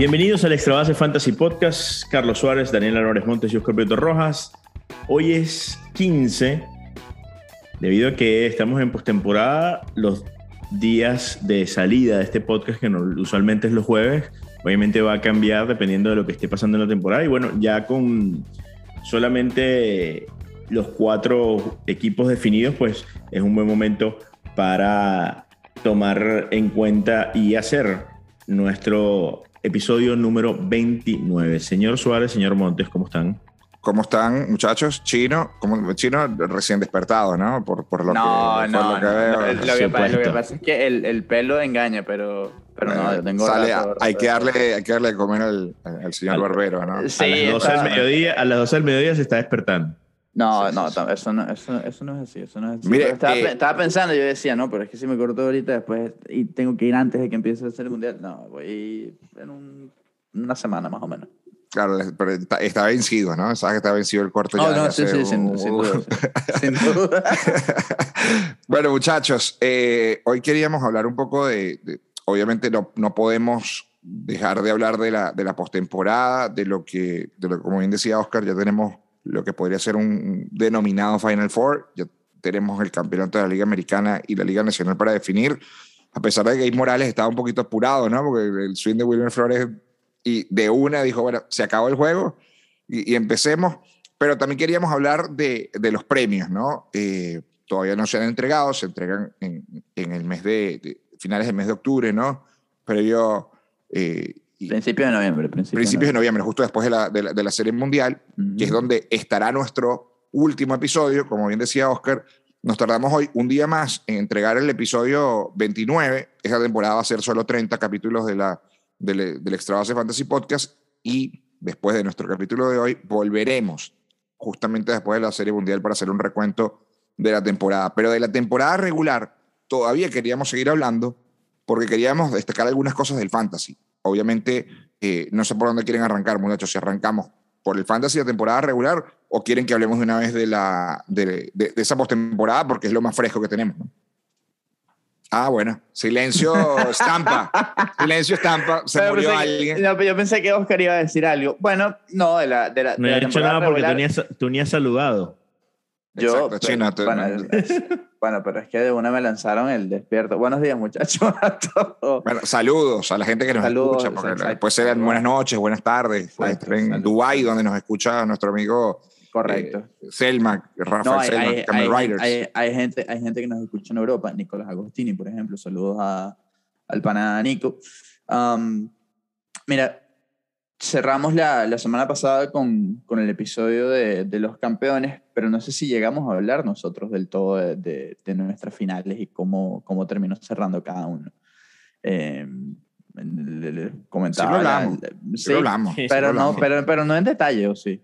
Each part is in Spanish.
Bienvenidos al Extra Base Fantasy Podcast. Carlos Suárez, Daniel Álvarez Montes y Oscar Prieto Rojas. Hoy es 15. Debido a que estamos en postemporada, los días de salida de este podcast, que usualmente es los jueves, obviamente va a cambiar dependiendo de lo que esté pasando en la temporada. Y bueno, ya con solamente los cuatro equipos definidos, pues es un buen momento para tomar en cuenta y hacer nuestro episodio número 29. Señor Suárez, señor Montes, ¿cómo están? ¿Cómo están, muchachos? Chino, como chino recién despertado, ¿no? Por, por lo no, que, no, lo que no, veo. Lo, que pasa, lo que pasa es que el, el pelo engaña, pero, pero no, yo tengo Sale, rato, hay, que darle, hay que darle de comer al, al señor Al- Barbero, ¿no? Sí, a, las 12 está- del mediodía, a las 12 del mediodía se está despertando. No, no, Eso, no eso, eso no es así, eso no es así. Mire, estaba, eh, estaba pensando, yo decía, no, pero es que si me corto ahorita después y tengo que ir antes de que empiece a ser el mundial, no, voy en un- una semana más o menos. Claro, pero está, está vencido, ¿no? Sabes que está vencido el corto No, ya. no, ya sí, sí, sin, un- sin duda. Sin duda. bueno, muchachos, eh, hoy queríamos hablar un poco de, de- obviamente no, no podemos dejar de hablar de la, de la postemporada, de lo que, de lo que, como bien decía Oscar, ya tenemos lo que podría ser un denominado Final Four, ya tenemos el campeonato de la Liga Americana y la Liga Nacional para definir, a pesar de que Gabe Morales estaba un poquito apurado, ¿no? Porque el swing de Wilmer Flores y de una dijo, bueno, se acabó el juego y, empecemos, pero también queríamos hablar de, de los premios, ¿no? Eh, todavía no se han entregado, se entregan en, el mes de, de- finales del mes de octubre, ¿no? Previo, eh, y- Principio de noviembre. Principio principios de noviembre, justo después de la, de la, de la Serie Mundial, Ujú. que es donde estará nuestro último episodio, como bien decía Oscar. Nos tardamos hoy un día más en entregar el episodio 29. Esta temporada va a ser solo 30 capítulos de la, del, del Extra Base Fantasy Podcast y después de nuestro capítulo de hoy volveremos justamente después de la Serie Mundial para hacer un recuento de la temporada. Pero de la temporada regular todavía queríamos seguir hablando porque queríamos destacar algunas cosas del fantasy. Obviamente, eh, no sé por dónde quieren arrancar, muchachos, si arrancamos por el fantasy de temporada regular o quieren que hablemos de una vez de, la, de, de- de esa postemporada porque es lo más fresco que tenemos. ¿no? Ah, bueno, silencio estampa, silencio estampa, se Pero murió que- alguien. no, pero yo pensé que Oscar iba a decir algo. Bueno, no, de la, de la, No de he la hecho nada porque tú ni, has, tú ni has saludado. Yo, Exacto, pero- Chino, tú- bueno, es- bueno, pero es que de una me lanzaron el despierto. Buenos días, muchachos, a todos. Bueno, saludos a la gente que nos Saludos, escucha, porque exacto. puede ser en buenas noches, buenas tardes, puede Exacto, en salud. Dubái, donde nos escucha nuestro amigo Correcto. eh, Selma, Rafael no, hay, Selma, hay, Camel hay- Riders. hay- hay gente, hay gente que nos escucha en Europa. Nicolás Agostini, por ejemplo. Saludos a, al pana Nico. Um, mira, cerramos la, la semana pasada con, con el episodio de, de los campeones, pero no sé si llegamos a hablar nosotros del todo de, de- de nuestras finales y cómo, cómo terminó cerrando cada uno. Eh, le- le comentaba. Sí lo la- hablamos, la- Sí sí, lo hablamos. Sí, sí pero, lo no, hablamos. pero, pero no en detalle, ¿o sí?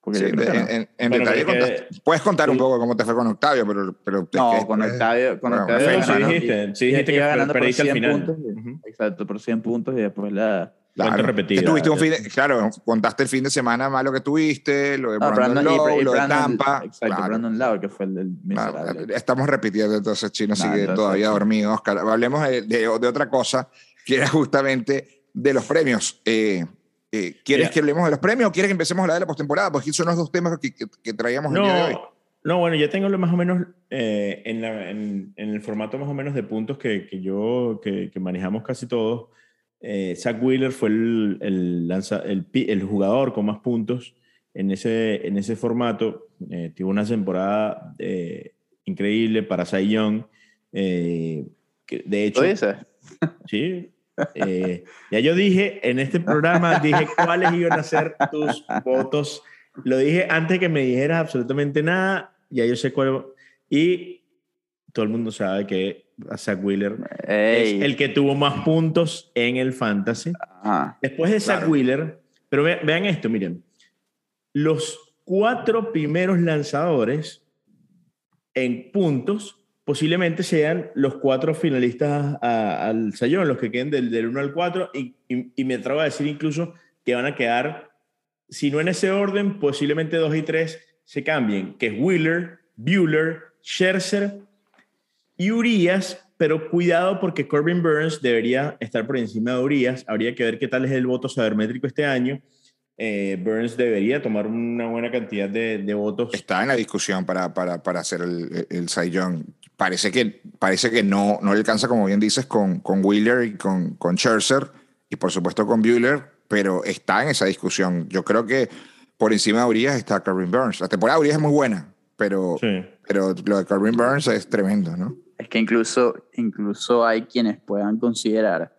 Porque Sí, que en, no. en- en Bueno, detalle contaste- puedes contar un poco cómo te fue con Octavio, pero, pero es No, que con Octavio, con bueno, Octavio sí, iba sí ganando- dijiste, sí dijiste iba que ganando por perdiste al 100 final. puntos. Ujú. Exacto, por 100 puntos y después la... Claro, Cuento repetido. que tuviste un fin de- claro, contaste el fin de semana malo que tuviste, lo de No, Brandon Brandon- y- Lowe, y lo de Brandon- Tampa. Exacto, claro, Brandon Lau, que fue el del claro, miserable. estamos repitiendo, entonces Chino No, sigue entonces- todavía dormido, Oscar. Hablemos de, de- de otra cosa, que era justamente de los premios. Eh, eh, ¿Quieres Mira. que hablemos de los premios o quieres que empecemos a hablar de la postemporada? Porque son los dos temas que, que- que traíamos el día de hoy. No, no, bueno, ya tengo lo más o menos eh, en, la- en- en el formato más o menos de puntos que, que yo, que, que manejamos casi todos. Eh, Zach Wheeler fue el, el, lanza- el, pi- el jugador con más puntos en ese, en ese formato. Eh, tuvo una temporada eh, increíble para Cy Young. eh, que de hecho. Sí. Ya yo dije en este programa, dije cuáles iban a ser tus votos. Lo dije antes que me dijeras absolutamente nada. Ya yo sé cuál. Y todo el mundo sabe que Zach Wheeler Ey. es el que tuvo más puntos en el fantasy. Ajá. Después de Zach Claro. Wheeler, pero ve- vean esto, miren. Los cuatro primeros lanzadores en puntos posiblemente sean los cuatro finalistas a- al Sayón, los que queden del, del 1 al 4, y, y- y me atrevo a decir incluso que van a quedar, si no en ese orden, posiblemente 2 y 3 se cambien, que es Wheeler, Bueller, Scherzer y Urias, pero cuidado porque Corbin Burns debería estar por encima de Urias. Habría que ver qué tal es el voto sabermétrico este año. Eh, Burns debería tomar una buena cantidad de, de, votos. Está en la discusión para, para, para hacer el, el Cy Young. Parece que, parece que no, no le alcanza, como bien dices, con, con Wheeler y con, con Scherzer y por supuesto con Bueller, pero está en esa discusión. Yo creo que por encima de Urias está Corbin Burns. La temporada de Urias es muy buena, pero, sí. pero lo de Corbin Burns es tremendo, ¿no? Es que incluso, incluso hay quienes puedan considerar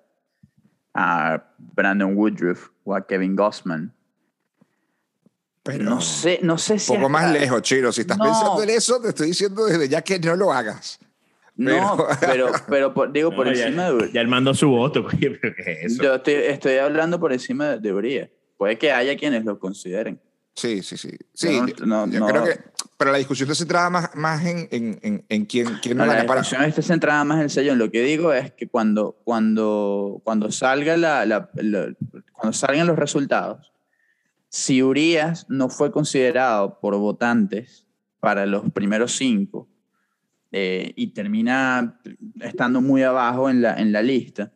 a Brandon Woodruff o a Kevin Gossman. Pero no sé, no sé si. Un poco más lejos, Chiro. Si estás no. pensando en eso, te estoy diciendo desde ya que no lo hagas. No, pero, pero por, digo por no, encima ya, de Ya él mandó su voto. ¿qué es eso? Yo estoy, estoy hablando por encima de, de Urias. Puede que haya quienes lo consideren. Sí, sí, sí. sí no, yo creo que, pero la discusión está centrada más, más en, en, en, quién, quién no, la, la discusión está centrada más en el sellón. Lo que digo es que cuando, cuando, cuando, salga la, la, la, cuando salgan los resultados, si Urias no fue considerado por votantes para los primeros cinco eh, y termina estando muy abajo en la, en la lista,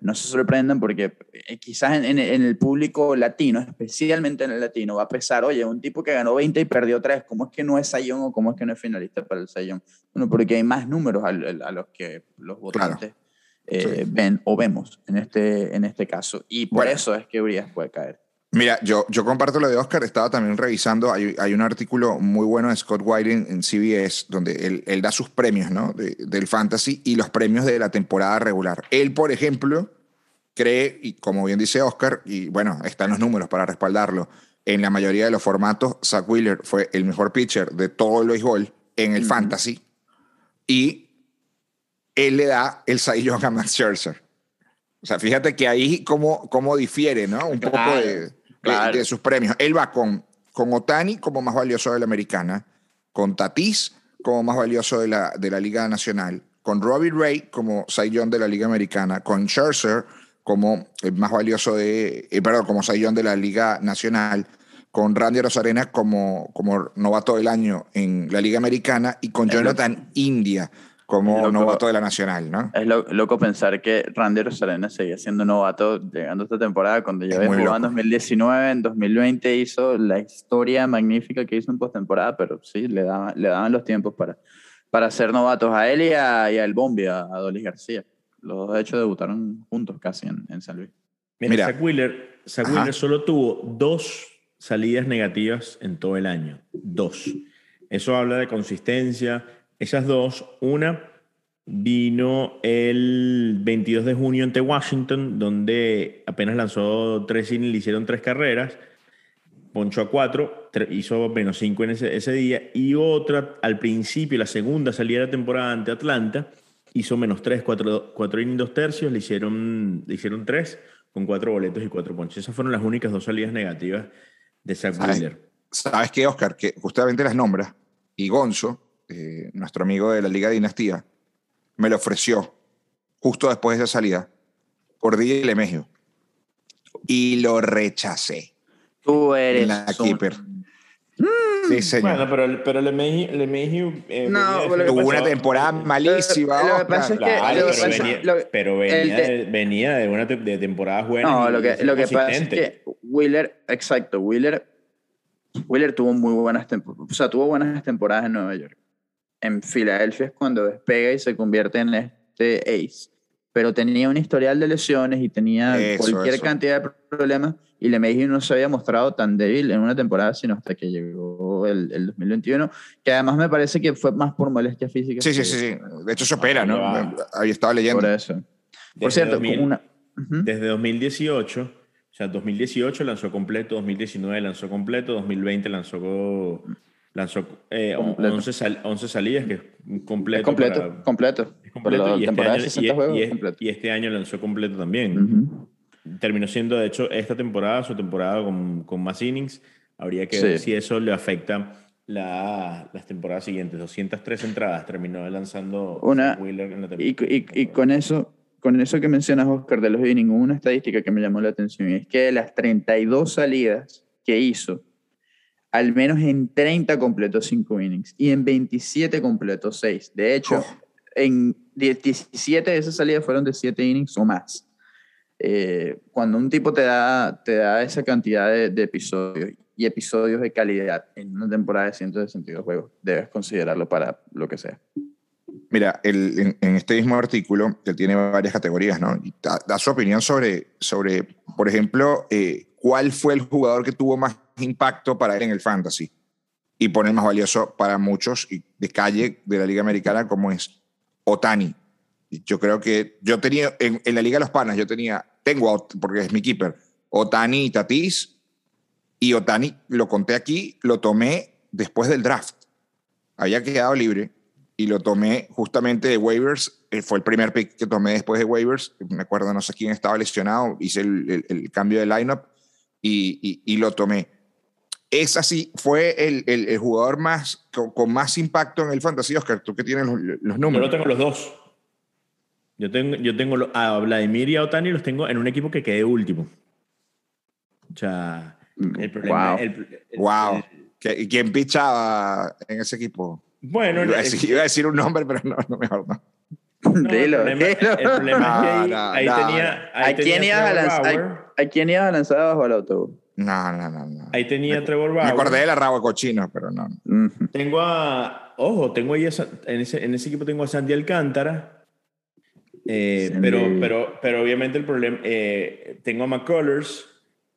no se sorprendan porque quizás en, en, en, el público latino, especialmente en el latino, va a pesar, oye, un tipo que ganó 20 y perdió 3, ¿cómo es que no es Sayón o cómo es que no es finalista para el Sayón? Bueno, porque hay más números a, a los que los votantes claro. eh, sí. ven o vemos en este, en este caso. Y por bueno. eso es que Urias puede caer. Mira, yo, yo comparto lo de Oscar, estaba también revisando, hay, hay un artículo muy bueno de Scott Whiting en CBS donde él, él da sus premios ¿no? De, del fantasy y los premios de la temporada regular. Él, por ejemplo, cree, y como bien dice Oscar, y bueno, están los números para respaldarlo, en la mayoría de los formatos, Zach Wheeler fue el mejor pitcher de todo el béisbol en el fantasy y él le da el Young a Max Scherzer. O sea, fíjate que ahí cómo, cómo difiere, ¿no? Un poco de claro. de, de, sus premios. Él va con, con Otani como más valioso de la americana, con Tatis como más valioso de la, de la Liga Nacional, con Robbie Ray como Young de la Liga Americana, con Scherzer como el más valioso de, eh, perdón, como Young de la Liga Nacional, con Randy Rosarena como, como novato del año en la Liga Americana y con Jonathan India como loco, novato de la Nacional, ¿no? Es lo, loco pensar que Randy Rosarena seguía siendo novato llegando esta temporada cuando ya jugó en 2019, en 2020 hizo la historia magnífica que hizo en postemporada, pero sí, le daban, le daban los tiempos para, para ser novatos a él y a, y a El Bombi, a, a Dolis García. Los dos, de hecho, debutaron juntos casi en, en San Luis. Mira, Mira. Zach Wheeler, Zach Wheeler solo tuvo dos salidas negativas en todo el año. Dos. Eso habla de consistencia, esas dos, una vino el 22 de junio ante Washington, donde apenas lanzó tres innings, le hicieron tres carreras, ponchó a cuatro, hizo menos cinco en ese, ese, día, y otra al principio, la segunda salida de la temporada ante Atlanta, hizo menos tres, cuatro, cuatro innings, dos tercios, le hicieron, le hicieron tres, con cuatro boletos y cuatro ponches. Esas fueron las únicas dos salidas negativas de Zach Wheeler. ¿Sabes qué, Oscar? Que justamente las nombras, y Gonzo, eh, nuestro amigo de la Liga Dinastía, me lo ofreció justo después de esa salida por DJ Lemegio y lo rechacé. Tú eres la keeper. Mm, sí, señor. Bueno, pero, pero Lemegio, Lemegio eh, no, tuvo una temporada malísima. Lo, lo que pasa es que, claro, pero, venía, lo, pero venía, de, venía, de, una te, de temporada buena. No, lo que, lo que pasa es que Wheeler, exacto, Wheeler, Wheeler tuvo muy buenas temporadas, o sea, tuvo buenas temporadas en Nueva York en Filadelfia es cuando despega y se convierte en este ace. Pero tenía un historial de lesiones y tenía eso, cualquier eso. cantidad de problemas. Y LeMahieu no se había mostrado tan débil en una temporada, sino hasta que llegó el, el 2021, que además me parece que fue más por molestia física. Sí, sí, sí, sí. De hecho, se opera, ¿no? Ahí estaba leyendo. Por eso. Por desde cierto, 2000, una... uh -huh. desde 2018, o sea, 2018 lanzó completo, 2019 lanzó completo, 2020 lanzó lanzó eh, 11, sal, 11, salidas, que es completo. Es completo, para, completo. Es completo. Y este, año, y, juegos, y, completo. y, este año lanzó completo también. Uh -huh. Terminó siendo, de hecho, esta temporada, su temporada con, con más innings. Habría que sí. ver si eso le afecta la, las temporadas siguientes. 203 entradas terminó lanzando Una, Wheeler en la temporada. Y, y, y con eso con eso que mencionas, Oscar, de los innings, una estadística que me llamó la atención es que de las 32 salidas que hizo, al menos en 30 completó 5 innings y en 27 completó 6. De hecho, oh. en 17 de esas salidas fueron de 7 innings o más. Eh, cuando un tipo te da, te da esa cantidad de, de, episodios y episodios de calidad en una temporada de 162 juegos, debes considerarlo para lo que sea. Mira, el, en, en, este mismo artículo, él tiene varias categorías, ¿no? Da, da, su opinión sobre, sobre por ejemplo, eh, cuál fue el jugador que tuvo más impacto para él en el fantasy y pone más valioso para muchos y de calle de la Liga Americana como es Otani. Yo creo que yo tenía, en, en, la Liga de los Panas, yo tenía, tengo, porque es mi keeper, Otani y Tatis, y Otani, lo conté aquí, lo tomé después del draft. Había quedado libre y lo tomé justamente de waivers. Eh, fue el primer pick que tomé después de waivers. Me acuerdo, no sé quién estaba lesionado. Hice el, el, el cambio de lineup y, y, y, lo tomé. Ese sí fue el, el jugador más, con, con, más impacto en el fantasy, Oscar. Tú que tienes los, los números. Yo tengo los dos. Yo tengo, yo tengo a Vladimir y a Otani los tengo en un equipo que quedé último. O sea, el problema. Wow. El, el, wow. ¿Quién pichaba en ese equipo? Bueno, iba a, decir, iba a decir un nombre, pero no, no mejor no. No, dilo, el problema, dilo. El problema es que ahí, No, ahí no, tenía. Ahí ¿A quién, tenía ibas a lanzar, a, quién ibas a lanzar abajo del autobús? No, no, no. no. Ahí tenía Trevor Me Bauer. acordé de la rabo cochino, pero no. Ujú. Tengo a. Ojo, tengo ahí a en, ese, en ese equipo tengo a Sandy Alcántara. Eh, Sandy. pero, pero, pero obviamente el problema. eh, tengo a McCullers.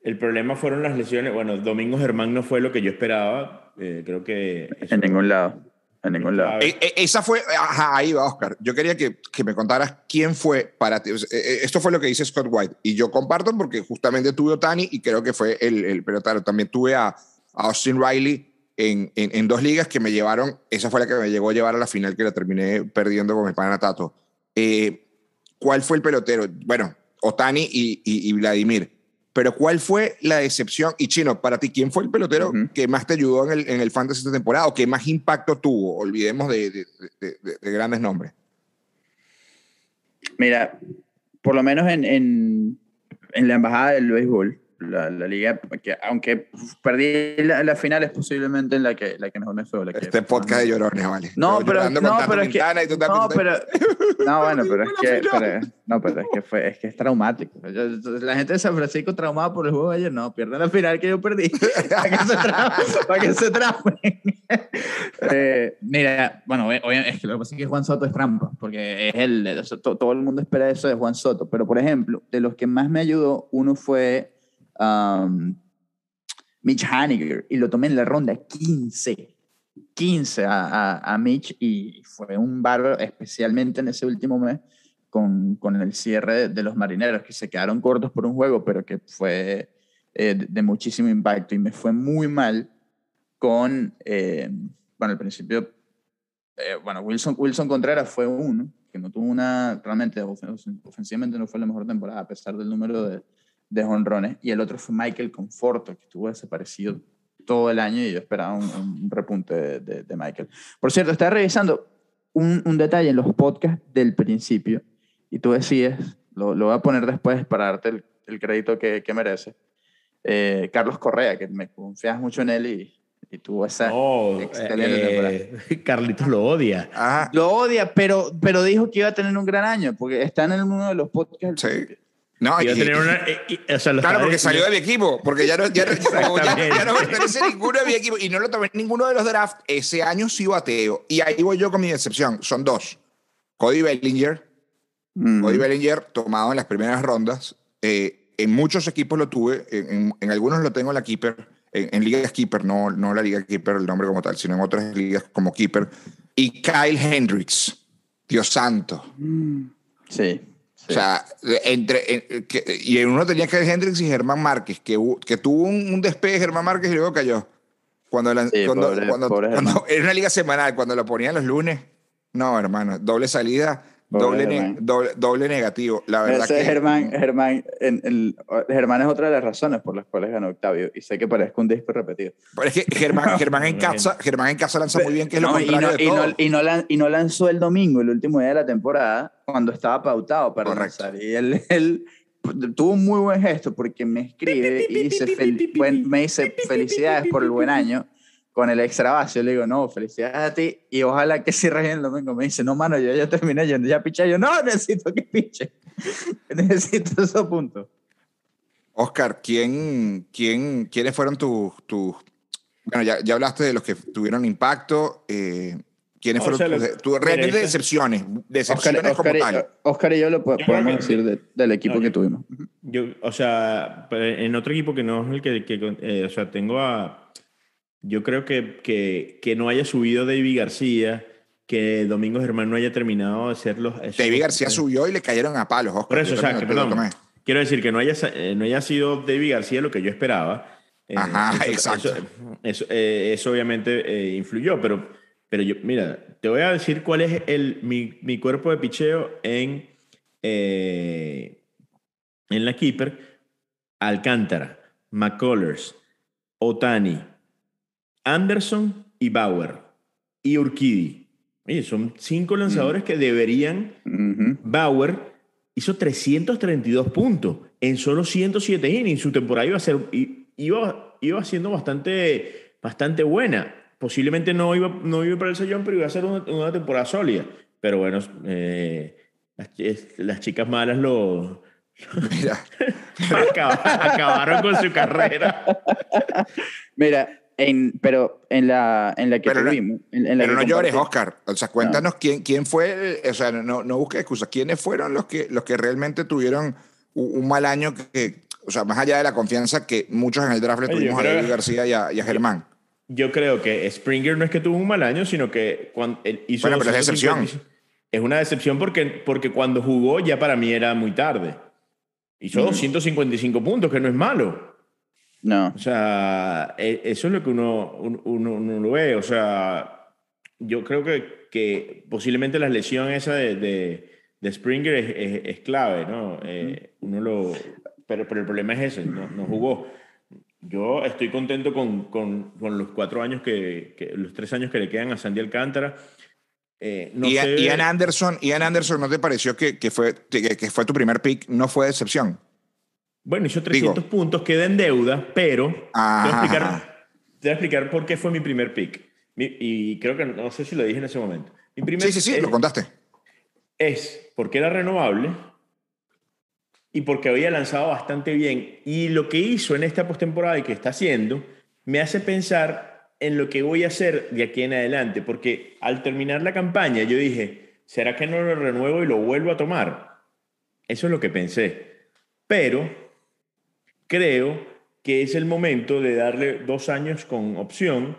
El problema fueron las lesiones. Bueno, Domingo Germán no fue lo que yo esperaba. Eh, creo que. eso- En ningún lado. En ningún lado. E- e- esa fue, ajá, ahí va, Oscar. Yo quería que, que me contaras quién fue para ti. Eh, eh, Esto fue lo que dice Scott White. Y yo comparto porque justamente tuve a Otani y creo que fue el, el pelotero. También tuve a, a Austin Riley en, en, en dos ligas que me llevaron. Esa fue la que me llegó a llevar a la final que la terminé perdiendo con mi pana Tato. Eh, ¿Cuál fue el pelotero? Bueno, Otani y, y, y Vladimir. Pero ¿cuál fue la decepción? Y Chino, para ti, ¿quién fue el pelotero que más te ayudó en el, en el fantasy esta temporada o que más impacto tuvo? Olvidemos de, de, de- de- de grandes nombres. Mira, por lo menos en, en, en la embajada del béisbol, la, la liga, que aunque perdí la, la final, es posiblemente en la que, la que mejor me fue. la que Este podcast de llorones, vale. No, pero, no, pero es que, no, pero, no, bueno, pero es que, pero- no, pero es que fue, es que es traumático. Yo- la gente de San Francisco traumada por el juego de ayer, no, pierden la final que yo perdí. para que se para que se traumen. Eh, mira, bueno, es que lo que pasa es que Juan Soto es trampa, porque es el, todo el mundo espera eso de Juan Soto, pero por ejemplo, de los que más me ayudó, uno fue Mitch Haniger, y lo tomé en la ronda 15. 15 a, Mitch y fue un bárbaro, especialmente en ese último mes, con, con el cierre de, los marineros, que se quedaron cortos por un juego, pero que fue eh, de, muchísimo impacto. Y me fue muy mal con, eh, bueno, al principio, eh, bueno, Wilson, Wilson Contreras fue uno, que no tuvo una, realmente ofen- ofensivamente no fue la mejor temporada, a pesar del número de, de jonrones. Y el otro fue Michael Conforto, que estuvo desaparecido todo el año y yo esperaba un, un repunte de, de- de Michael. Por cierto, estaba revisando un, un detalle en los podcasts del principio y tú decías, lo, lo voy a poner después para darte el, el crédito que, que merece. Eh, Carlos Correa, que me confías mucho en él y, y tuvo esa No, excelente eh, Carlitos lo odia. Ajá, Lo odia, pero, pero dijo que iba a tener un gran año, porque está en uno de los podcasts. Sí. No, Iba a y- tener una, y- y- o sea, Claro, porque salió de mi equipo, porque ya no, ya ya, ya no pertenece a ninguno de mi equipo y no lo tomé en ninguno de los drafts. Ese año sí bateo. Y ahí voy yo con mi decepción. Son dos. Cody Bellinger, Mm. Cody Bellinger tomado en las primeras rondas. Eh, en muchos equipos lo tuve, en, en- en algunos lo tengo en la Keeper, en, en ligas Keeper, no, no la liga Keeper, el nombre como tal, sino en otras ligas como Keeper. Y Kyle Hendricks, Dios santo. Sí. sí. O sea, entre, en- que- y en uno tenía que Hendrix y Germán Márquez, que, que tuvo un, un despegue Germán Márquez y luego cayó. Cuando, la- Sí, cuando, pobre- cuando- pobre cuando- era una liga semanal, cuando lo ponían los lunes, no, hermano, doble salida, doble, ne- Germán. doble, doble negativo. La verdad Ese que Germán, Germán, en- el- Germán es otra de las razones por las cuales ganó Octavio. Y sé que parezco un disco repetido. Pero es que Germán, Germán, en casa, Germán en casa lanza muy bien, que es lo No, y, contrario no, de y, todo. no, y, no lan- y no lanzó el domingo, el último día de la temporada, cuando estaba pautado para Correcto. lanzar. Y él, él tuvo un muy buen gesto porque me escribe y dice, me dice felicidades por el buen año. Con el extra base. Yo le digo, no, felicidades a ti y ojalá que cierres bien el domingo. Me dice, no, mano, yo ya terminé yendo, ya piché. Yo, no, necesito que piche. necesito esos puntos. Oscar, ¿quién, quién, ¿quiénes fueron tus... tus bueno, ya, ya hablaste de los que tuvieron impacto. Eh, ¿Quiénes O fueron sea, tus, tus realmente esta- decepciones? Decepciones Oscar, como Oscar tal. Oscar y yo lo po- Yo podemos creo que- decir de- del equipo No, que yo- tuvimos. Yo, o sea, en otro equipo que no es el que, que, eh, o sea, tengo a, yo creo que, que, que no haya subido David García, que Domingo Germán no haya terminado de hacer los... esos- David García subió y le cayeron a palos, Oscar. Por eso, o sea, que, perdón, quiero decir que no haya, eh, no haya sido David García lo que yo esperaba. Eh, Ajá, exacto. Eso, eso, eh, eso obviamente eh, influyó, pero, pero yo, mira, te voy a decir cuál es el, mi, mi cuerpo de picheo en, eh, en la Keeper. Alcántara, McCullers, Otani, Anderson y Bauer. Y Urquidi. Oye, son cinco lanzadores que deberían. Bauer hizo 332 puntos en solo 107 innings. Su temporada iba a ser iba, iba siendo bastante, bastante buena. Posiblemente no iba, no iba para el sellón, pero iba a ser una, una temporada sólida. Pero bueno, eh, las, las chicas malas lo Mira, acab- acabaron con su carrera. Mira, en, pero en la, en la que Pero no- tuvimos. en- en la pero que no llores, Oscar. O sea, cuéntanos quién, quién fue, o sea, no, no busques excusas. ¿Quiénes fueron los que, los que realmente tuvieron un, un mal año que, o sea, más allá de la confianza que muchos en el draft le Oye, tuvimos a David García y a, y a Germán? Yo creo que Springer no es que tuvo un mal año, sino que cuando él hizo. Bueno, pero es 250 decepción. Es una decepción porque, porque cuando jugó ya para mí era muy tarde. Hizo 255 puntos, que no es malo. No. O sea, e- eso es lo que uno, uno, uno- uno lo ve. O sea, yo creo que, que posiblemente la lesión esa de, de, de Springer es, es- es clave, ¿no? Eh, uno lo, pero, pero el problema es ese, no, no jugó. Yo estoy contento con, con, con los cuatro años que, que- los tres años que le quedan a Sandy Alcántara. Eh, no Ian, sé- Ian Anderson, Ian Anderson, ¿no te pareció que, que fue, que, que fue tu primer pick? No fue decepción. Bueno, hizo 300 puntos, queda en deuda, pero te voy, a explicar, te voy a explicar por qué fue mi primer pick. Mi- y creo que no sé si lo dije en ese momento. Mi primer Sí, sí, sí, es, lo contaste. es porque era renovable y porque había lanzado bastante bien. Y lo que hizo en esta postemporada y que está haciendo me hace pensar en lo que voy a hacer de aquí en adelante. Porque al terminar la campaña yo dije, ¿será que no lo renuevo y lo vuelvo a tomar? Eso es lo que pensé. Pero creo que es el momento de darle dos años con opción.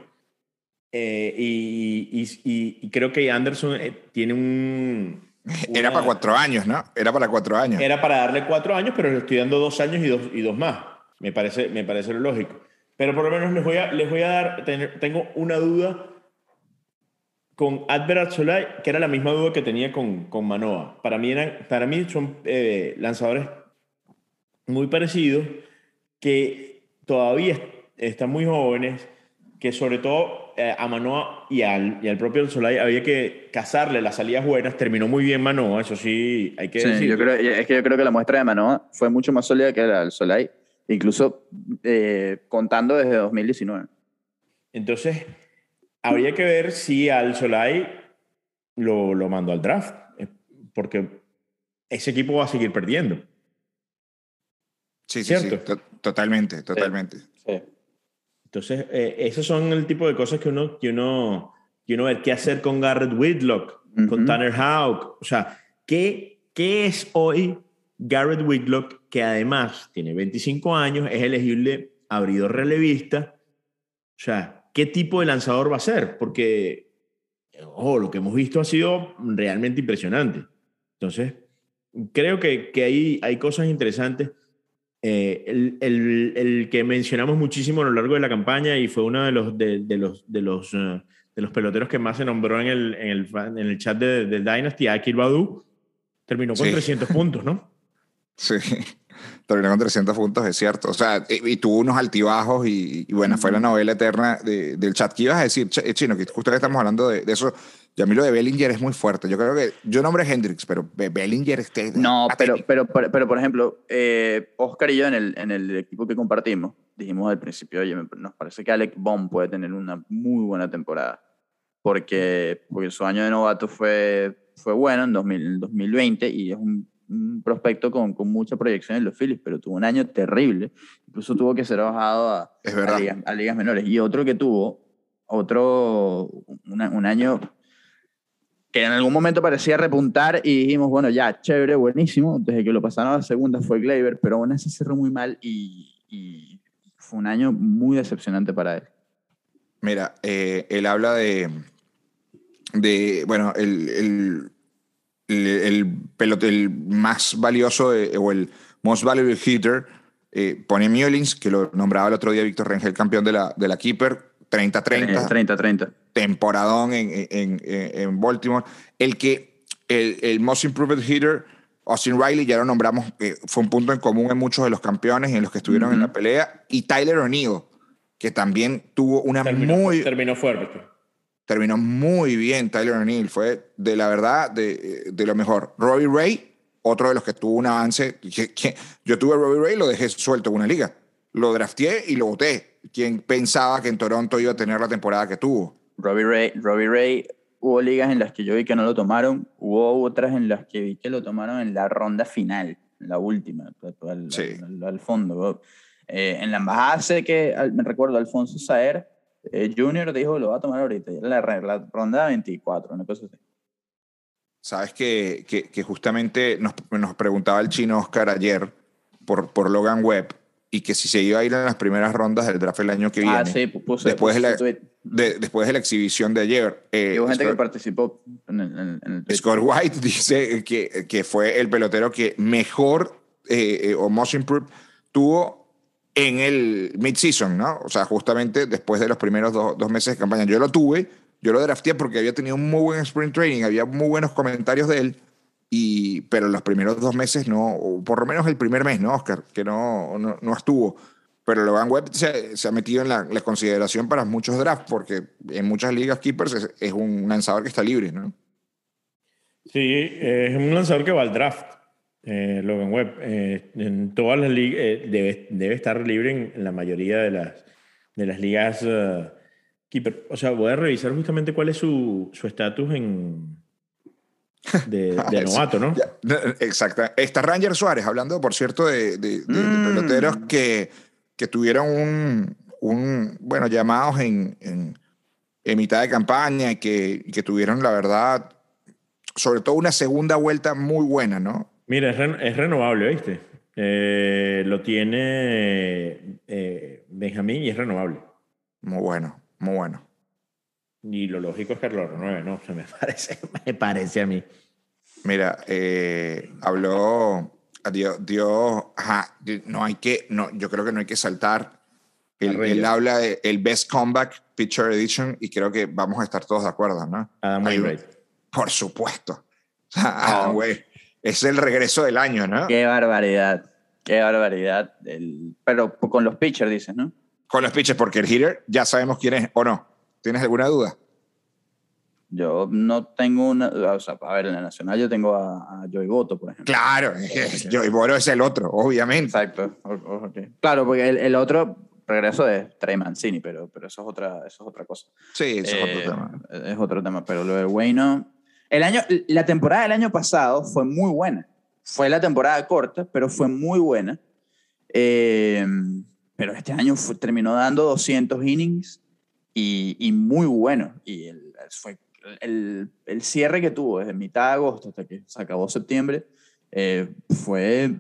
eh, y, y- y- y creo que Anderson eh, tiene un... Era una- para cuatro años, ¿no? Era para cuatro años. Era para darle cuatro años, pero le estoy dando dos años y dos, y dos más. Me parece, me parece lo lógico. Pero por lo menos les voy a, les voy a dar, tengo una duda con Adverat Solai, que era la misma duda que tenía con, con Manoa. Para mí, eran, para mí son eh, lanzadores muy parecidos, que todavía est- están muy jóvenes, que sobre todo eh, a Manoa y al, y al propio Solai había que cazarle las salidas buenas. Terminó muy bien Manoa, eso sí, hay que Sí, decirlo. yo creo, es que yo creo que la muestra de Manoa fue mucho más sólida que la del Solay, incluso eh, contando desde 2019. Entonces, habría que ver si al Solai lo, lo mandó al draft, eh, porque ese equipo va a seguir perdiendo. Sí, sí, sí. Totalmente, totalmente. Sí. Entonces, eh, esos son el tipo de cosas que uno, que uno, que uno ver qué hacer con Garrett Whitlock, con Ujú. Tanner Houck. O sea, ¿qué, ¿qué es hoy Garrett Whitlock, que además tiene 25 años, es elegible abridor relevista? O sea, ¿qué tipo de lanzador va a ser? Porque ojo, lo que hemos visto ha sido realmente impresionante. Entonces, creo que, que hay, hay cosas interesantes. Eh, el, el- el que mencionamos muchísimo a lo largo de la campaña y fue uno de los, de, de los, de, los, eh, de los peloteros que más se nombró en el, en el, en el chat de, de Dynasty, Akil Badu, terminó con Sí. 300 puntos, ¿no? Sí, terminó con 300 puntos, es cierto. O sea, y, y tuvo unos altibajos y, y bueno, fue la novela eterna de- del chat. ¿Qué ibas a decir, eh, Chino? Que justo que estamos hablando de eso. Y a mí lo de Bellinger es muy fuerte. Yo creo que, yo nombré Hendrix, pero Be- Bellinger este, No, pero, pero, pero, pero, por ejemplo, eh, Oscar y yo en el, en el equipo que compartimos, dijimos al principio, oye, nos parece que Alec Baum puede tener una muy buena temporada, porque, porque su año de novato fue, fue bueno en 2000 en 2020 y es un, un prospecto con, con mucha proyección en los Phillies, pero tuvo un año terrible, incluso tuvo que ser bajado a, a, ligas, a ligas menores. Y otro que tuvo, otro, una- un año que en algún momento parecía repuntar y dijimos, bueno, ya, chévere, buenísimo. Desde que lo pasaron a la segunda fue Gleyber, pero aún así cerró muy mal y, y fue un año muy decepcionante para él. Mira, eh, él habla de, de bueno, el, el, el, el pelote- el más valioso de- o el most valuable hitter, eh, pone Mullins, que lo nombraba el otro día Víctor Rengel, campeón de la, de la Keeper, 30-30, 30-30. Temporadón en, en, en, Baltimore. El que, el, el most improved hitter, Austin Riley, ya lo nombramos, eh, fue un punto en común en muchos de los campeones en los que estuvieron en la pelea, y Tyler O'Neill, que también tuvo una Terminó, muy terminó fuerte. terminó muy bien Tyler O'Neill. Fue de la verdad de, de lo mejor. Robbie Ray, otro de los que tuvo un avance. que- que- yo tuve a Robbie Ray y lo dejé suelto en una liga. Lo drafteé y lo voté. Quien pensaba que en Toronto iba a tener la temporada que tuvo. Robbie Ray, Robbie Ray, hubo ligas en las que yo vi que no lo tomaron, hubo otras en las que vi que lo tomaron en la ronda final, en la última, al, Sí. al- al fondo. Eh, en la embajada sé que, me recuerdo, Alfonso Saer eh, Jr. dijo lo va a tomar ahorita, la, la ronda 24, una cosa así. Sabes que, que, que justamente nos, nos preguntaba el chino Oscar ayer por, por Logan Webb y que si se iba a ir en las primeras rondas del draft el año que viene. Ah, sí, puse, después de la- de- después de la exhibición de ayer. eh, hubo gente que Scott- participó en el, en- el. Scott White dice que, que fue el pelotero que mejor eh, eh, o most improved tuvo en el mid-season, ¿no? O sea, justamente después de los primeros do- dos meses de campaña. Yo lo tuve, yo lo drafté porque había tenido un muy buen sprint training, había muy buenos comentarios de él, y, pero los primeros dos meses no, o por lo menos el primer mes, ¿no, Oscar? Que no, no, no estuvo. Pero Logan Webb se, se ha metido en la, la consideración para muchos drafts, porque en muchas ligas keepers es, es un lanzador que está libre, ¿no? Sí, es un lanzador que va al draft, eh, Logan Webb. Eh, en todas las ligas eh, debe, debe estar libre en, en la mayoría de las, de las ligas eh, keeper. O sea, voy a revisar justamente cuál es su su estatus en de, de Sí, novato, ¿no? Exacto. Está Ranger Suárez, hablando, por cierto, de, de- de- de Mm. peloteros que, que tuvieron un, un, bueno, llamados en, en, en mitad de campaña y que, que tuvieron, la verdad, sobre todo una segunda vuelta muy buena, ¿no? Mira, es renovable, ¿viste? Eh, lo tiene eh, Benjamín y es renovable. Muy bueno, muy bueno. Y lo lógico es que lo renueve, ¿no? O sea, me parece, me parece a mí. Mira, eh, habló, dio, dio- ajá, di- no hay que, no, yo creo que no hay que saltar. Él, él habla de el Best Comeback Pitcher Edition y creo que vamos a estar todos de acuerdo, ¿no? Adam Wainwright. Por supuesto. O sea, Adam Oh. Way- es el regreso del año, ¿no? Qué barbaridad, qué barbaridad. El- pero con los pitchers dices, ¿no? Con los pitches, porque el hitter ya sabemos quién es o no. ¿Tienes alguna duda? Yo no tengo una, o sea, a ver, en la nacional yo tengo a, a Joey Boto, por ejemplo. Claro, Joey Boro es el otro, obviamente. Exacto. o- o- ok. Claro, porque el, el otro regreso de Trey Mancini, pero, pero eso, es otra, eso es otra cosa. Sí, eso es Eh, otro tema. Es otro tema, pero lo de Wayno. El año, la temporada del año pasado fue muy buena. Fue la temporada corta, pero fue muy buena. Eh, pero este año fue- terminó dando 200 innings y, y muy bueno. Y el, fue el, el cierre que tuvo desde mitad de agosto hasta que se acabó septiembre eh, fue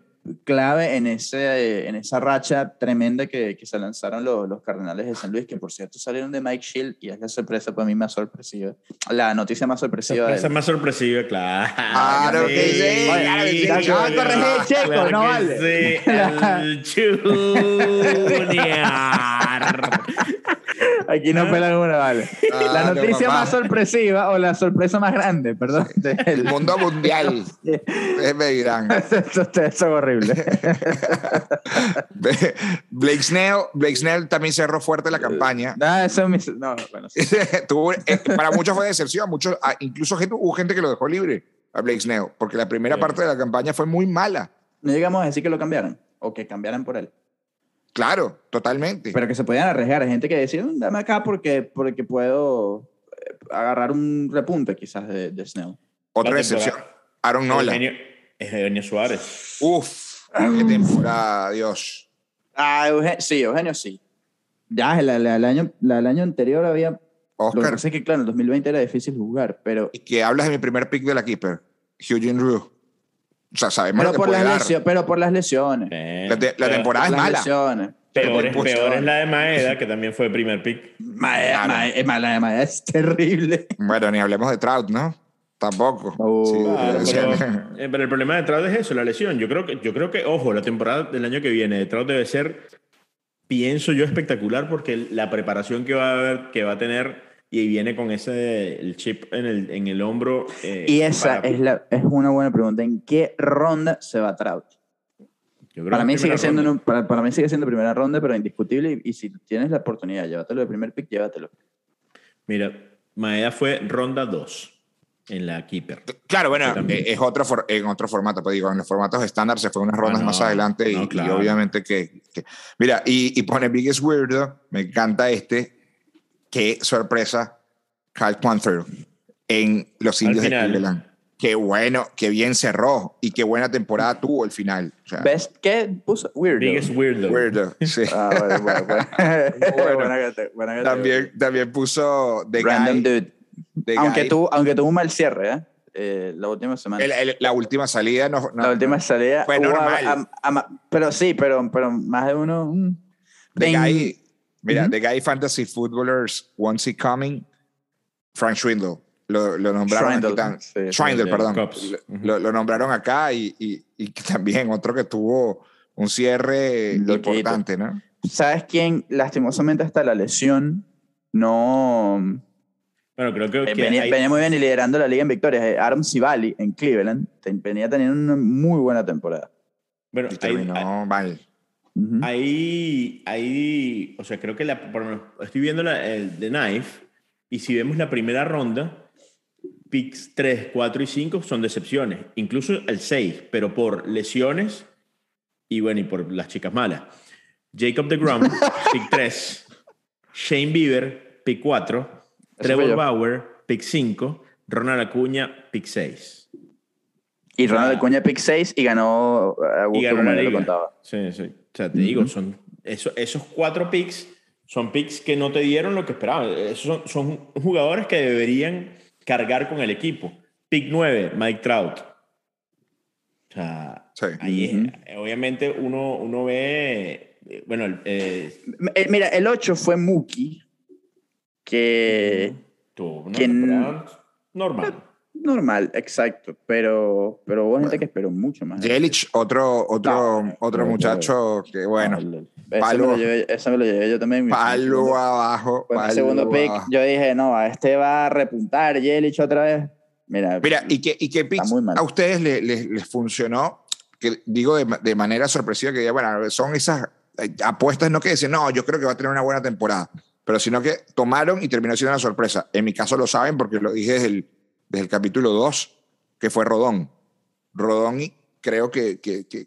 clave en, ese, en esa racha tremenda que, que se lanzaron los, los Cardenales de San Luis, que por cierto salieron de Mike Shield y es la sorpresa para mí más sorpresiva. La noticia más sorpresiva. Sorpresa del- más sorpresiva, claro. Claro que sí, claro que Checo, no vale. sí, el Junior. Aquí no pelan una, vale. Ah, la no, noticia más sorpresiva o la sorpresa más grande, perdón. El mundo mundial. Ustedes me dirán. Ustedes son horribles. Blake Snell, Blake Snell también cerró fuerte la campaña. No, eso es mi- No, bueno, sí. Tuvo- eh, para muchos fue decepción, muchos, ah, incluso gente, hubo gente que lo dejó libre a Blake Snell, porque la primera Sí. parte de la campaña fue muy mala. No llegamos a decir que lo cambiaran o que cambiaran por él. Claro, totalmente. Pero que se podían arriesgar. Hay gente que decía, "Mm, dame acá porque, porque puedo eh, agarrar un repunte quizás de, de Snell. Otra temporada. Aaron Nola. Eugenio, Eugenio Suárez. Uf, qué temporada, Dios. Ah, Eugenio, sí, Eugenio sí. Ya, el, el- el año, la- el año anterior había... Lo que Oscar, es que, claro, en el 2020 era difícil jugar, pero... y que hablas de mi primer pick de la Keeper, Eugene Rue. O sea, sabemos Pero lo que por, puede las dar. lesio- pero por las lesiones. Eh, La, te- la temporada es mala. lesiones. Peor, es, peor es la de Maeda, que también fue primer pick. Maeda, Claro. Maeda- Maeda- Maeda es terrible. Bueno, ni hablemos de Trout, ¿no? Tampoco. Oh, Sí, Claro, pero, eh, pero el problema de Trout es eso, la lesión. Yo creo que, yo creo que, ojo, la temporada del año que viene de Trout debe ser, pienso yo, espectacular porque la preparación que va a haber, que va a tener y viene con ese el chip en el, en el hombro. eh, Y esa para- es, la, es una buena pregunta. ¿En qué ronda se va Trout? yo creo Para mí, sigue siendo un- para, para mí sigue siendo primera ronda, pero indiscutible. Y, y si tienes la oportunidad de llevártelo de primer pick, llévatelo. Mira, Maeda fue ronda 2 en la Keeper. Claro, bueno, es otro for- en otro formato, pues digo, en los formatos estándar se fue unas rondas no, más adelante y, no, y claro. obviamente que, que- Mira, y, y pone Biggest Weirdo, me encanta este, qué sorpresa, Kyle Panther en los indios de. Cleveland. Qué bueno, qué bien cerró y qué buena temporada tuvo el final. O sea, ¿Ves qué puso? Weirdo. Biggest Weirdo. Weirdo, sí. Ah, bueno, bueno, bueno. Bueno. También, también puso The Random Guy. Dude. The Aunque Guy. tuvo, aunque tuvo un mal cierre, ¿eh? Eh, la última semana. El- el- la última salida no, no- la última salida. fue normal. a- a- a- pero sí, pero, pero más de uno. mm. The Guy, mira, Ujú. The Guy Fantasy Footballers Once He Coming, Frank Schwindel. Lo, lo nombraron Schwindel, aquí tan- sí, sí, Schwindel, de perdón. Lo-. Lo, lo nombraron acá y, y, y también otro que tuvo un cierre Loquito. importante, ¿no? ¿Sabes quién? Lastimosamente hasta la lesión no... Bueno, creo que, eh, que venía, hay- venía muy bien y liderando la liga en victorias. Eh, Adam Sivali en Cleveland venía teniendo una muy buena temporada. bueno, Y hay- terminó mal. Ujú. Ahí, ahí, o sea, creo que la, por estoy viendo la, el The Knife y si vemos la primera ronda, picks 3, 4 y 5 son decepciones, incluso el 6, pero por lesiones y bueno, y por las chicas malas. Jacob de Grum, pick 3, Shane Bieber, pick 4, Ese fui Trevor. Bauer, pick 5, Ronald Acuña, pick 6. Y Ronald Acuña pick 6 y ganó a Y ganó la yo lo liga. contaba. Sí, sí. O sea, te digo, son eso- esos cuatro picks son picks que no te dieron lo que esperaban. Esos son, son jugadores que deberían cargar con el equipo. Pick 9, Mike Trout. O sea, Sí. ahí es- obviamente uno, uno ve, eh, bueno, eh, Eh, Mira, el 8 fue Mookie, que tuvo temporada normal. Normal, exacto, pero, pero hubo gente que esperó mucho más. Yelich, otro, otro, No, otro no, muchacho que, bueno, me, palo- lo llevé, ese me lo llevé yo también. palo segundo- abajo. fue mi palo segundo pick, abajo. yo dije, no, a este va a repuntar Yelich otra vez. Mira, Mira, ¿y qué, y qué picks a ustedes le- les, les funcionó? Que digo de, de manera sorpresiva que bueno, son esas eh, apuestas, no que decir, no, yo creo que va a tener una buena temporada, pero sino que tomaron y terminó siendo una sorpresa. En mi caso lo saben porque lo dije desde el, desde el capítulo 2, que fue Rodón. Rodón, y creo que, que- que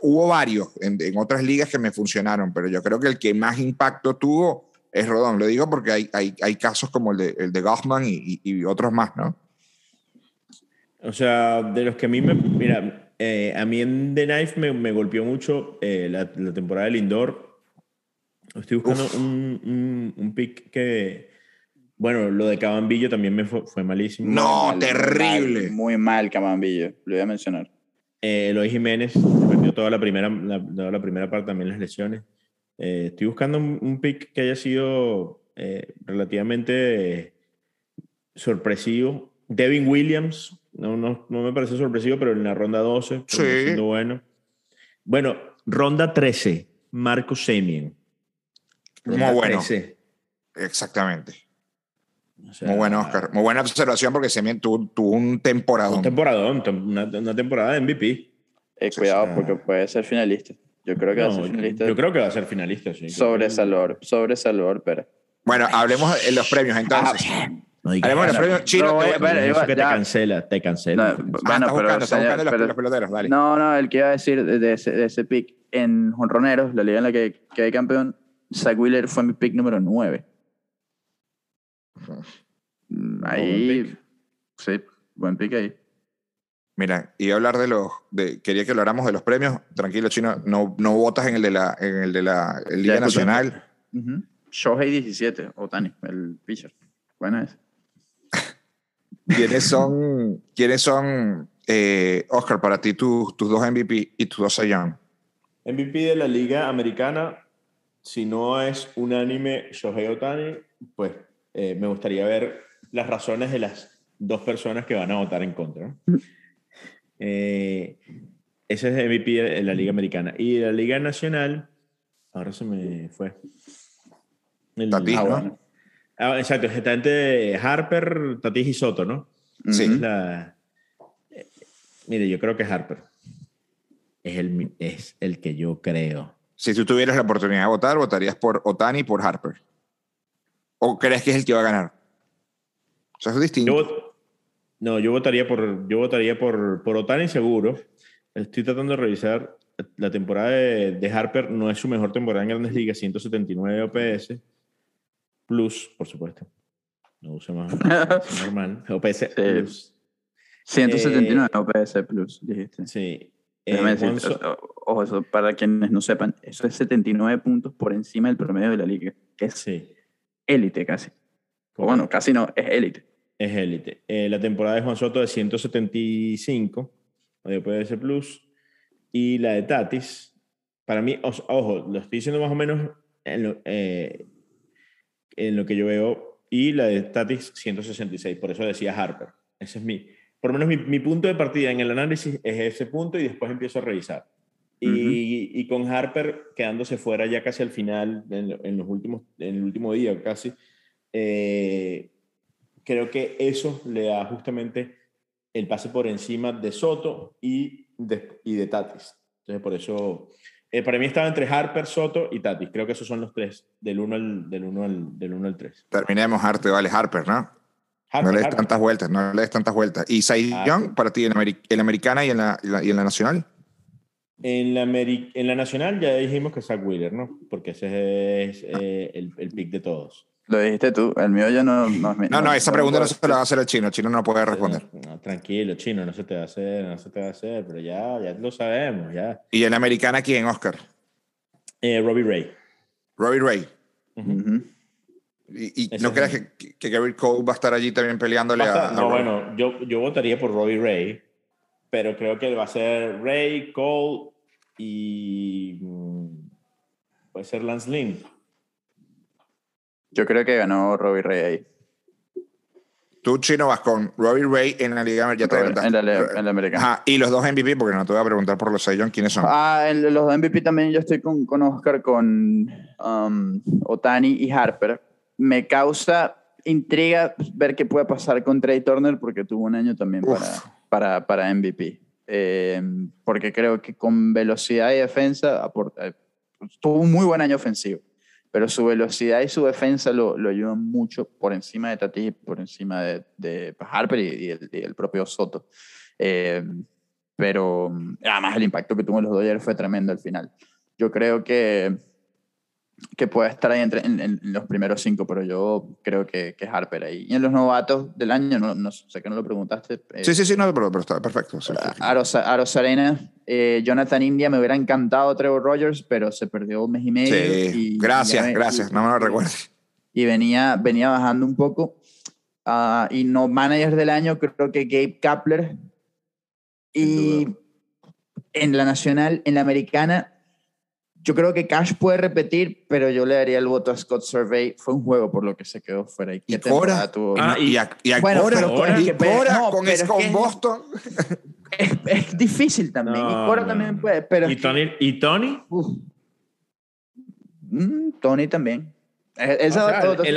hubo varios en, en otras ligas que me funcionaron, pero yo creo que el que más impacto tuvo es Rodón. Lo digo porque hay, hay, hay casos como el de, el de Goffman y, y- y otros más, ¿no? O sea, de los que a mí me. Mira, eh, a mí en The Knife me, me golpeó mucho eh, la, la temporada del Indoor. Estoy buscando un, un, un pick que. Bueno, lo de Cabambillo también me fue, fue malísimo. No, muy mal, terrible. Muy mal, muy mal Camambillo, lo voy a mencionar. Eh, Eloy Jiménez perdió toda la primera, la, toda la primera parte, también las lesiones. Eh, estoy buscando un, un pick que haya sido eh, relativamente sorpresivo. Devin Williams, no, no, no me parece sorpresivo, pero en la ronda 12, Sí. siendo bueno. Bueno, ronda 13, Marco Semien. Muy bueno. 13. Exactamente. O sea, Muy bueno, Oscar. Muy buena observación porque Semien tuvo, tuvo un temporada. Un temporadón, tem- una, una temporada de MVP. Eh, cuidado, sea- porque puede ser finalista. Yo creo que va a No, ser finalista. yo creo que va a ser finalista, sí. sobre Salvador, sobre Salvador Pérez. Bueno, hablemos de los premios entonces. No digas Hablemos de los premios. Chino, no, te- bueno, Eso te cancela, te cancela. No. Ah, bueno, estás pero, buscando, estás señor, buscando los, pero- los peloteros, dale. No, no, el que iba a decir de, de ese, de ese pick en Jonroneros, la liga en la que quedé campeón, Zach Wheeler fue mi pick número 9. Buen Ahí, sí, buen pick ahí. Mira, iba a hablar de los. De, quería que habláramos de los premios. Tranquilo, Chino. No, no votas en el de la, en el de la el Liga. Nacional. Ujú. Shohei 17, Otani, el pitcher. Buena es. ¿Quiénes son, ¿quiénes son eh, Oscar, para ti tus, tus dos MVP y tus dos Young? MVP de la Liga Americana, si no es unánime Shohei Otani, pues eh, me gustaría ver las razones de las dos personas que van a votar en contra. ¿no? Eh, ese es MVP de la Liga Americana. Y de la Liga Nacional, ahora se me fue. El- Tatis, Ah, ¿no? bueno. Ah, exacto, está entre Harper, Tatis y Soto, ¿no? Sí. Es la- eh, mire, yo creo que Harper es el, es el que yo creo. Si tú tuvieras la oportunidad de votar, votarías por Otani y por Harper. ¿O crees que es el que va a ganar? O sea, es distinto. Yo, no, yo votaría por, yo votaría por, por Otani seguro. Estoy tratando de revisar. La temporada de, de Harper no es su mejor temporada en Grandes Ligas, 179 OPS. Plus, por supuesto. No use más. normal. OPS plus. 179 OPS Plus, dijiste. Sí. Eh, o- ojo, eso para quienes no sepan, eso es 79 puntos por encima del promedio de la liga, es sí. Élite casi. O bueno, casi no, es élite. Es élite. Eh, la temporada de Juan Soto de 175 de OPS Plus. Y la de Tatis, para mí, ojo, lo estoy diciendo más o menos en lo, eh, en lo que yo veo. Y la de Tatis, 166. Por eso decía Harper. Ese es mi, por lo menos mi, mi punto de partida en el análisis es ese punto y después empiezo a revisar. Y, y con Harper quedándose fuera ya casi al final, en, en los últimos, en el último día casi, eh, creo que eso le da justamente el pase por encima de Soto y de, y de Tatis. Entonces, por eso, eh, para mí estaba entre Harper, Soto y Tatis. Creo que esos son los tres, del 1 al, del uno al, del uno al 3. Terminemos, Arte, vale, Harper, ¿no? no le des tantas vueltas, no le des tantas vueltas. ¿Y Cy Harper. Young para ti en, la americana y en la- y en la nacional? En la, Ameri- en la nacional ya dijimos que Zach Wheeler, ¿no? Porque ese es eh, el, el pick de todos. Lo dijiste tú, el mío ya no... No, No, no, esa pregunta no se la va a hacer el chino. El chino no puede responder. No, tranquilo, chino, no se te va a hacer, no se te va a hacer, pero ya, ya lo sabemos, ya. ¿Y en la americana quién, Oscar? Eh, Robbie Ray. Robbie Ray. ¿Y, no es crees el- que, que Gary Cole va a estar allí también peleándole a, a no, Robbie? bueno, yo, yo votaría por Robbie Ray, pero creo que va a ser Ray, Cole y mm, puede ser Lance Lynn. Yo creo que ganó Robbie Ray ahí. Tú, chino, vas con Robbie Ray en la Liga ya te Robbie- adelantaste. en la- en la americana. Ajá, y los dos MVP, porque no te voy a preguntar por los Young, ¿quiénes son? Ah, en los de MVP también yo estoy con, con Oscar, con um, Otani y Harper. Me causa intriga ver qué puede pasar con Trey Turner porque tuvo un año también Uf. para, para, para MVP. Eh, porque creo que con velocidad y defensa aporta- eh, tuvo un muy buen año ofensivo, pero su velocidad y su defensa lo, lo ayudan mucho por encima de Tatis, por encima de, de Harper y, y el, y el propio Soto. Eh, pero mm, además el impacto que tuvo en los Dodgers fue tremendo al final. Yo creo que, que puede estar ahí entre, en, en los primeros cinco, pero yo creo que, que Harper ahí. Y en los novatos del año, no, no sé que no lo preguntaste. eh, Sí, sí, sí, no, pero, pero está perfecto. sí, Aros Arena, eh, Jonathan India, me hubiera encantado Trevor Rogers, pero se perdió un mes y medio. Sí, y- gracias, y ya- gracias, y- no me lo recuerdes. y venía, venía bajando un poco. Ah, y no manager del año, creo que Gabe Kapler. Y en la nacional, en la americana, yo creo que Cash puede repetir, pero yo le daría el voto a Scott Survey. Fue un juego por lo que se quedó fuera. ¿Y qué Y Cora, tuvo? y, Ah, y- y a, y a Bueno, Cora, pero Cora, y Cora no, con, pero es- es con que- Boston. Es, es difícil también. y No, Cora no, también puede, pero... ¿Y Tony? ¿Y. Mm, Tony también. Esa O sea, votación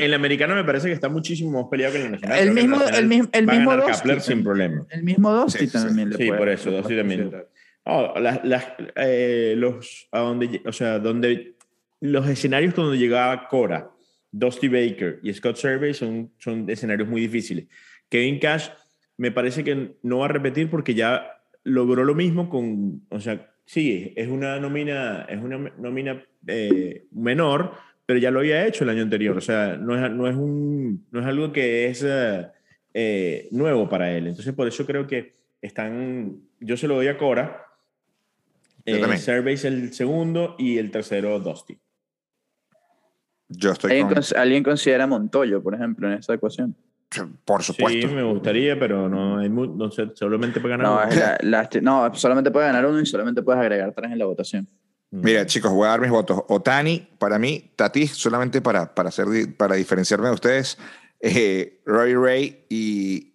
el, americano me parece que está muchísimo más peleado que el nacional. El mismo- el mismo- mismo sin también. problema. El mismo Dusty Sí, sí, también le Sí, puede- por eso, puede también. Las, eh, los, a donde, o sea, donde los escenarios donde llegaba Cora, Dusty Baker y Scott Survey son, son escenarios muy difíciles. Kevin Cash me parece que no va a repetir porque ya logró lo mismo con, o sea, sí, es una nómina, es una nómina eh, menor, pero ya lo había hecho el año anterior. O sea, no es, no es, un, no es algo que es eh, eh, nuevo para él. Entonces, por eso creo que están, yo se lo doy a Cora. Eh, también. Survey es el segundo y el tercero Dusty. Yo estoy ¿Alguien, con... cons- alguien considera a Montoyo, por ejemplo, en esta ecuación? Por supuesto. Sí, me gustaría, pero no hay no sé, solamente No, ganar. es la- la- no, solamente puedes ganar uno y solamente puedes agregar tres en la votación. Mm. Mira, chicos, voy a dar mis votos. Otani, para mí, Tatis, solamente para, para, hacer, para diferenciarme de ustedes, eh, Roy Ray y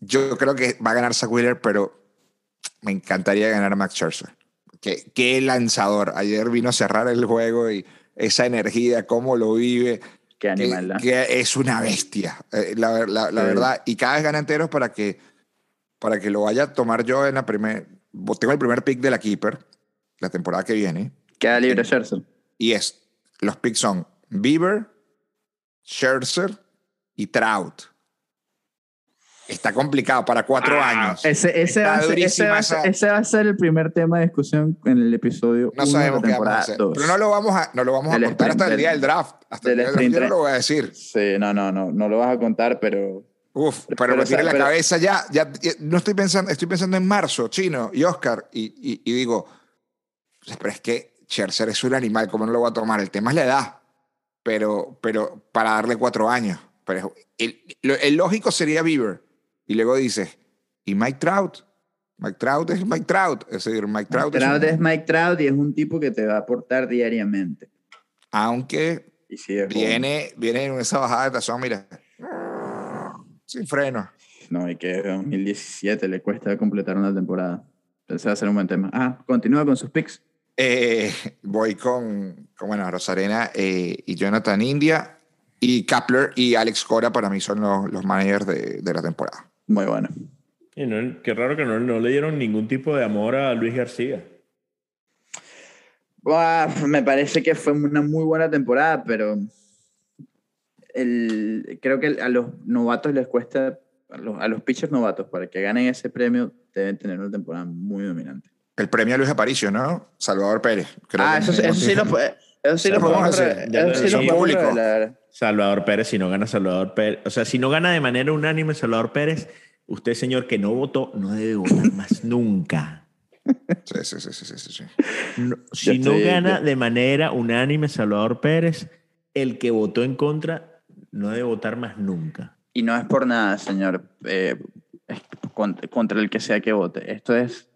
yo creo que va a ganar Zach Wheeler, pero me encantaría ganar a Max Scherzer. Qué, qué lanzador. Ayer vino a cerrar el juego y esa energía, cómo lo vive, Qué animal, ¿no? que es una bestia, eh, la, la- la Sí. verdad. Y cada vez gana enteros para que, para que lo vaya a tomar yo en la primer... Tengo el primer pick de la Keeper la temporada que viene. Queda libre Scherzer. Y es, los picks son Bieber, Scherzer y Trout. Está complicado para cuatro Ah, años. Ese, ese, va a ser, ese, va ese va a ser el primer tema de discusión en el episodio No uno sabemos de qué vamos a hacer. dos. Pero no lo vamos a, no lo vamos a Del contar hasta el sprint, día del- draft. Hasta el del día del draft yo sprint. no lo voy a decir. Sí, no, no, no, no lo vas a contar, pero Uf, pero, Pero me tiene la pero- cabeza ya, ya, ya- No estoy pensando, estoy pensando en marzo, Chino y Oscar. Y, y, y digo, pero es que Scherzer es un animal, ¿cómo no lo voy a tomar? El tema es la edad. Pero, pero para darle cuatro años. Pero el, el lógico sería Bieber. Y luego dices, ¿y Mike Trout? Mike Trout es Mike Trout. Es decir, Mike Trout, Mike Trout es, un- es Mike Trout y es un tipo que te va a aportar diariamente. Aunque Y si es viene, viene en esa bajada de tazón, mira. Sin freno. No, y que 2017 le cuesta completar una temporada. A ser un buen tema. Ah, continúa con sus picks. Eh, voy con, con bueno, Rosarena eh, y Jonathan India. Y Kapler y Alex Cora para mí son los, los managers de, de la temporada. Muy bueno. Y no- qué raro que no, no le dieron ningún tipo de amor a Luis García. Buah, me parece que fue una muy buena temporada, pero el, creo que a los novatos les cuesta, a los, a los pitchers novatos, para que ganen ese premio, deben tener una temporada muy dominante. El premio a Luis Aparicio, ¿no? Salvador Pérez. Creo ah, que eso, sí- eso sí lo puede. Eso sí lo podemos ya eso sí lo podemos revelar. Salvador Pérez, si no gana Salvador Pérez, o sea, si no gana de manera unánime Salvador Pérez, usted, señor, que no votó, no debe votar más nunca. Sí, sí, sí, sí, sí, sí, sí. No- si no estoy- gana ya- de manera unánime Salvador Pérez, el que votó en contra no debe votar más nunca. Y no es por nada, señor, eh, contra el que sea que vote. Esto es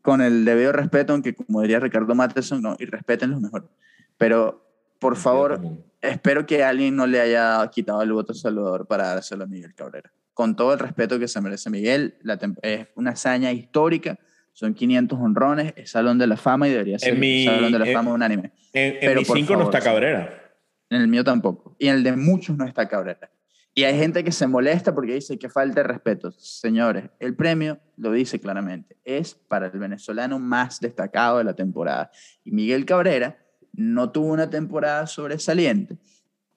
con el debido respeto, aunque como diría Ricardo Matheson, no, y respeten los mejores. Pero, por favor. Espero que alguien no le haya quitado el voto a Salvador para dárselo a Miguel Cabrera. Con todo el respeto que se merece Miguel, la es una hazaña histórica, son 500 honrones, es Salón de la Fama y debería ser mi- Salón de la en- Fama unánime. En, en Pero mi por 5 no está. Cabrera. En el mío tampoco. Y en el de muchos no está Cabrera. Y hay gente que se molesta porque dice que falta de respeto. Señores, el premio lo dice claramente. Es para el venezolano más destacado de la temporada. Y Miguel Cabrera no tuvo una temporada sobresaliente.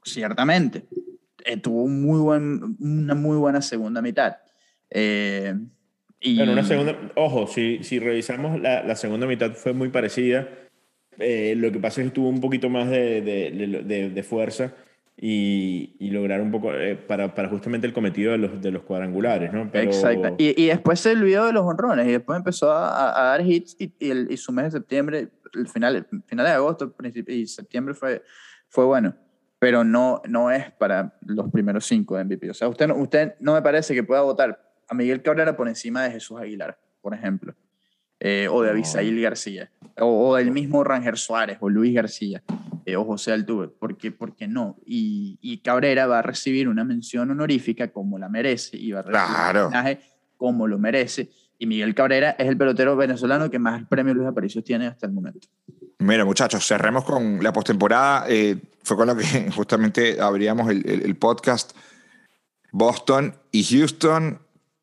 Ciertamente. Eh, tuvo un muy buen, una muy buena segunda mitad. Eh, y Bueno, una segunda, ojo, si, si revisamos la, la segunda mitad fue muy parecida. Eh, lo que pasa es que tuvo un poquito más de, de, de- de fuerza y, y lograr un poco eh, para, para justamente el cometido de los, de los cuadrangulares, ¿no? Pero- Exacto. Y, y después se olvidó de los honrones y después empezó a, a- a dar hits y, y, el, y su mes de septiembre, el final, final de agosto y septiembre fue, fue bueno. Pero no, no es para los primeros cinco de MVP. O sea, usted, no- usted no me parece que pueda votar a Miguel Cabrera por encima de Jesús Aguilar, por ejemplo. Eh, o de No. Abisail García. O, o del mismo Ranger Suárez o Luis García. eh, o José Altuve. porque ¿Por qué no? Y, y Cabrera va a recibir una mención honorífica como la merece y va a recibir Claro. un homenaje como lo merece. Y Miguel Cabrera es el pelotero venezolano que más premios Luis Aparicio tiene hasta el momento. Mira, muchachos, cerremos con la postemporada. Eh, fue con lo que justamente abríamos el, el, el podcast. Boston y Houston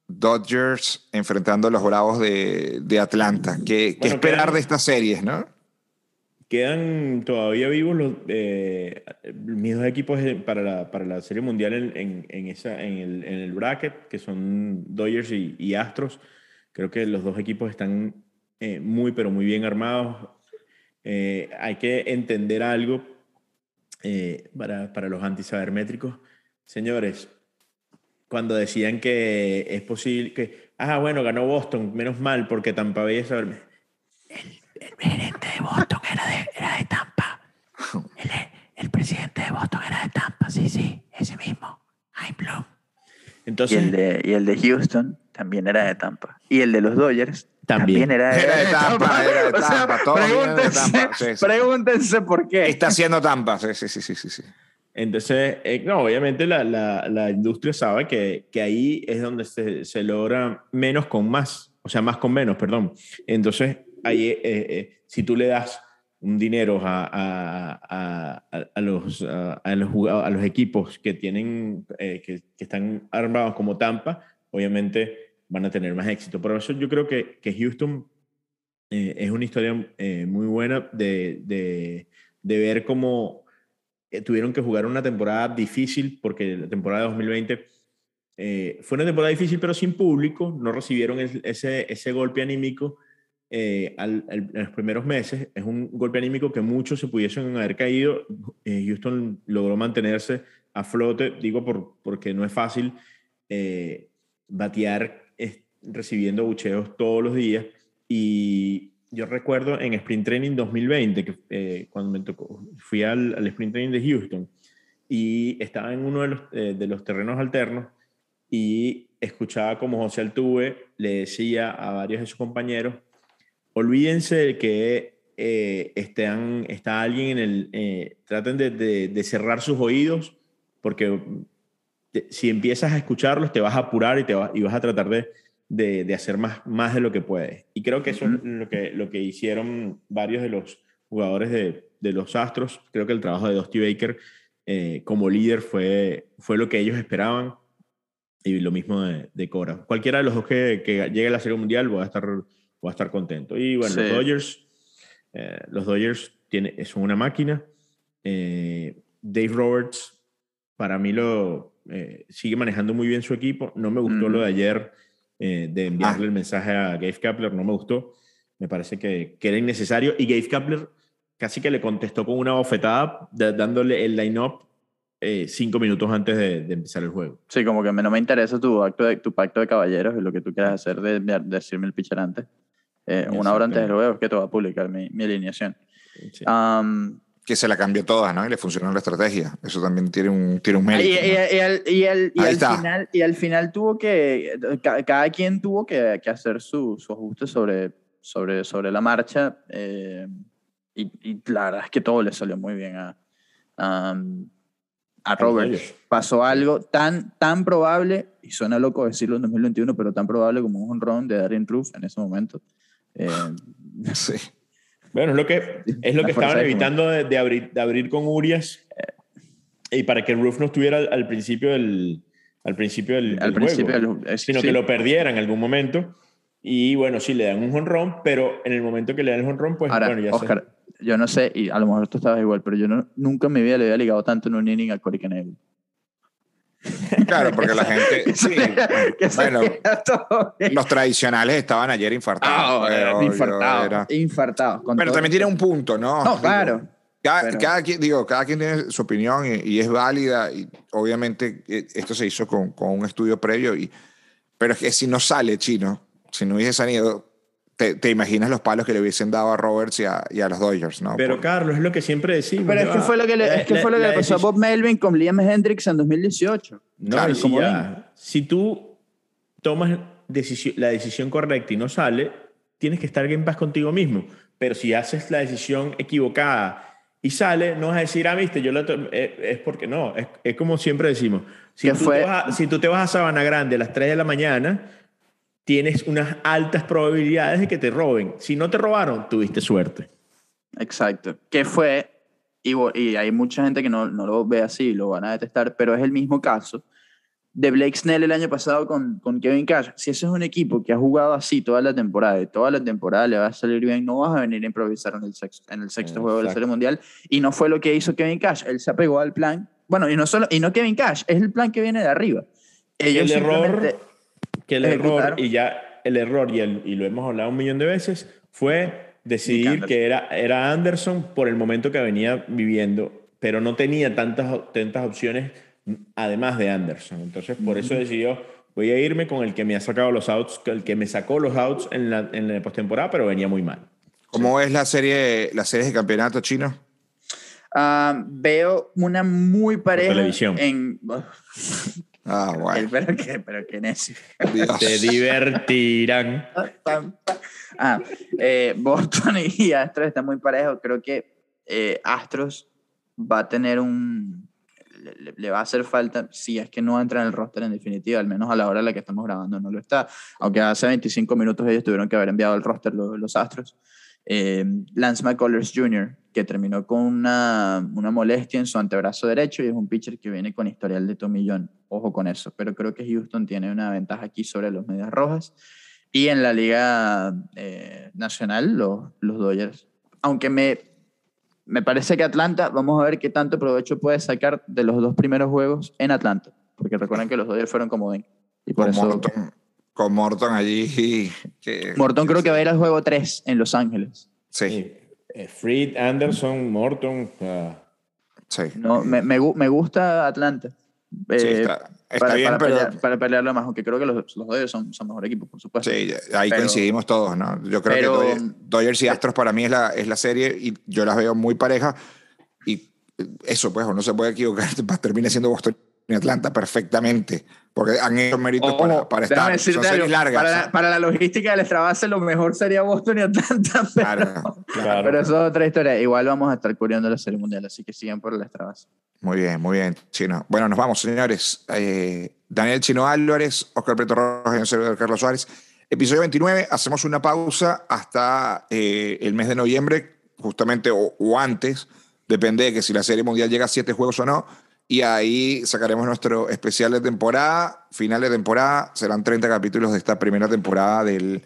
Dodgers enfrentando a los Bravos de, de Atlanta. ¿Qué, Bueno, esperar quedan- de estas series, no? Quedan todavía vivos los, eh, mis dos equipos para la, para la Serie Mundial en, en, en esa, en, el, en el bracket, que son Dodgers y, y Astros. Creo que los dos equipos están eh, muy, pero muy bien armados. Eh, hay que entender algo eh, para, para los antisabermétricos. Señores, cuando decían que es posible que, ah, bueno, ganó Boston, menos mal, porque Tampa Bay es saber- El gerente de Boston era de, era de Tampa. El, el presidente de Boston era de Tampa, sí, sí, ese mismo. Hein Blum. Y Entonces, el, de, y el de Houston también era de Tampa. Y el de los Dodgers También. también, era, de, Era de Tampa, era de O sea, Tampa, vienen de pregúntense, Tampa, sí, sí. pregúntense por qué. Está haciendo Tampa. Sí, sí, sí, sí, sí. Entonces, eh, no, obviamente la, la, la industria sabe que, que ahí es donde se, se logra menos con más, o sea, más con menos, perdón. Entonces, ahí, eh, eh, si tú le das un dinero a, a, a, a- los, a, a los, jugado- a los equipos que, tienen, eh, que, que están armados como Tampa, obviamente van a tener más éxito. Por eso yo creo que, que Houston eh, es una historia eh, muy buena de, de, de ver cómo eh, tuvieron que jugar una temporada difícil porque la temporada de 2020 eh, fue una temporada difícil pero sin público, no recibieron es- ese, ese golpe anímico eh, al- al- en los primeros meses. Es un golpe anímico que muchos se pudiesen haber caído. Eh, Houston logró mantenerse a flote, digo por, porque no es fácil eh, batear recibiendo bucheos todos los días. Y yo recuerdo en Sprint Training 2020, que, eh, cuando me tocó, fui al, Sprint Training de Houston y estaba en uno de los, eh, de los terrenos alternos y escuchaba como José Altuve le decía a varios de sus compañeros, olvídense de que eh, estén- está alguien en el... eh, traten de, de- de cerrar sus oídos porque si empiezas a escucharlos te vas a apurar y, te va- y vas a tratar de, de- de hacer más, más de lo que puedes. Y creo que eso es lo que, lo que hicieron varios de los jugadores de, de los Astros. Creo que el trabajo de Dusty Baker eh, como líder fue, fue lo que ellos esperaban. Y lo mismo de, de Cora. Cualquiera de los dos que, que llegue a la Serie Mundial voy a estar, voy a estar contento. Y bueno, los. Dodgers, eh, los Dodgers tiene, son una máquina. Eh, Dave Roberts, para mí, lo sigue manejando muy bien su equipo. No me gustó lo de ayer eh, de enviarle Ah. el mensaje a Gabe Kapler, no me gustó. Me parece que, que era innecesario. Y Gabe Kapler casi que le contestó con una bofetada, da- dándole el line-up eh, cinco minutos antes de, de empezar el juego. Sí, como que no me interesa tu, acto de, tu pacto de caballeros y lo que tú quieras hacer de, de decirme el pitcher antes. Eh, una hora antes del juego es que te voy a publicar mi, mi alineación. Sí. Am, Que se la cambió todas, ¿no? Y le funcionó la estrategia. Eso también tiene un, tiene un mérito. y- ¿no? y al, y al- y al está. final, y al final tuvo que, ca- cada quien tuvo que, que hacer su, su ajuste sobre, sobre, sobre la marcha. eh, y, y la verdad es que todo le salió muy bien a, a, a los Robert. Pasó algo tan, tan probable, y suena loco decirlo en 2021, pero tan probable como un run de Darren Roof en ese momento. Eh, Sí. Bueno, es lo que, es lo que estaban evitando de, de abrir, de abrir con Urias y para que el Roof no estuviera al, al principio del, al principio del, al del principio, juego, del- eh, sino sí. que lo perdiera en algún momento. Y bueno, sí, le dan un honrón, pero en el momento que le dan el honrón, pues Ahora, bueno, ya Oscar, yo no sé, y a lo mejor tú estabas igual, pero yo no- nunca en mi vida le había ligado tanto en un inning a Corey Knebel. Claro, porque la gente. Sí, bueno, los tradicionales estaban ayer infartados. Ah, pero yo infartado, era- infartado. Pero también tiene un punto, ¿no? No, claro. Cada, Pero- cada quien, digo, cada quien tiene su opinión y, y es válida y obviamente eh, esto se hizo con, con un estudio previo y pero es que si no sale chino, si no hubiese salido, te, te imaginas los palos que le hubiesen dado a Roberts y a, y a los Dodgers, ¿no? Pero Por- Carlos, es lo que siempre decimos. Pero es que fue lo que le, La- es que la- fue lo que le pasó a Bob Melvin con Liam Hendricks en 2018. No, Claro, y si, como ya- si tú tomas decisión- la decisión correcta y no sale, tienes que estar en paz contigo mismo. Pero si haces la decisión equivocada y sale, no vas a decir, ah, viste, yo lo eh, es porque no. Es, es como siempre decimos. Si ¿Qué tú, fue? te vas a, si tú te vas a Sabana Grande a las 3 de la mañana, tienes unas altas probabilidades de que te roben. Si no te robaron, tuviste suerte. Exacto. Que fue y, y hay mucha gente que no, no lo ve así, lo van a detestar, pero es el mismo caso de Blake Snell el año pasado con, con Kevin Cash. Si ese es un equipo que ha jugado así toda la temporada y toda la temporada le va a salir bien, no vas a venir a improvisar en el sexto, en el sexto juego de la. Serie Mundial. Y no fue lo que hizo Kevin Cash. Él se apegó al plan. Bueno, y no, solo, y no Kevin Cash, es el plan que viene de arriba. Ellos el error, que el error, y ya el error, y, el- y lo hemos hablado un millón de veces, fue decidir que era, era Anderson por el momento que venía viviendo, pero no tenía tantas, tantas opciones además de Anderson. Entonces, por eso decidió, voy a irme con el que me ha sacado los outs, el que me sacó los outs en la, en la postemporada, pero venía muy mal. ¿Cómo es la serie, las series de campeonato chino? Ah, veo una muy pareja televisión. en... Ah, bueno. pero que, pero que necio. Dios. Se divertirán. Ah, eh, Boston y Astros están muy parejos. Creo que eh, Astros va a tener un. Le, va a hacer falta, si es que no entra en el roster en definitiva, al menos a la hora en la que estamos grabando no lo está. Aunque hace 25 minutos ellos tuvieron que haber enviado el roster lo- los, Astros. Eh, Lance McCullers Jr., que terminó con una, una molestia en su antebrazo derecho y es un pitcher que viene con historial de tomillón. Ojo con eso. Pero creo que Houston tiene una ventaja aquí sobre los Medias Rojas. Y en la Liga eh, Nacional, los, los Dodgers. Aunque me, me parece que Atlanta, vamos a ver qué tanto provecho puede sacar de los dos primeros juegos en Atlanta. Porque recuerden que los Dodgers fueron como ven. Y por eso. Con Morton allí. Que, Morton creo que va a ir al juego 3 en Los Ángeles. Sí, Sí. Eh, Fried, Anderson, Morton. ah, sí. No, me, me, me gusta Atlanta. Sí, Eh, está, está para, bien, para pero. pelear, para pelearlo más, aunque creo que los, los Dodgers son, son mejor equipo, por supuesto. Sí, ahí Pero- coincidimos todos, ¿no? Yo creo pero- que Dodgers, Dodgers y Astros para mí es la, es la serie y yo las veo muy parejas. Y eso, pues, no se puede equivocar, termina siendo Boston y Atlanta perfectamente, porque han hecho méritos para, para estar. Son series largas. Para, la- para la logística del extra base, lo mejor sería Boston y Atlanta. Pero, Claro, claro. pero eso es otra historia. Igual vamos a estar cubriendo la serie mundial, así que sigan por el extra base. Muy bien, muy bien, Chino. Bueno, nos vamos, señores. Eh, Daniel Chino Álvarez, Oscar Preto Rojas Carlos Suárez. Episodio 29, hacemos una pausa hasta eh, el mes de noviembre, justamente o, o antes, depende de que si la Serie Mundial llega a siete juegos o no. Y ahí sacaremos nuestro especial de temporada, final de temporada. Serán 30 capítulos de esta primera temporada del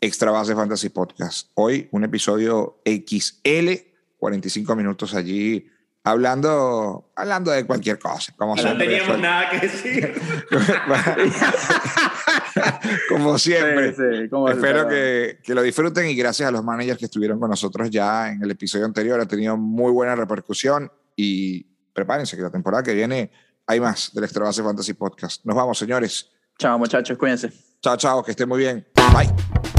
Extra Base Fantasy Podcast. Hoy un episodio XL, 45 minutos allí hablando, hablando de cualquier cosa. Como No siempre, teníamos Fue- nada que decir. como siempre. Sí, sí, como- Espero que, que lo disfruten y gracias a los managers que estuvieron con nosotros ya en el episodio anterior. Ha tenido muy buena repercusión y prepárense que la temporada que viene hay más del Extra Base Fantasy Podcast. Nos vamos, señores. Chao, muchachos, cuídense. Chao, chao, que estén muy bien. Bye.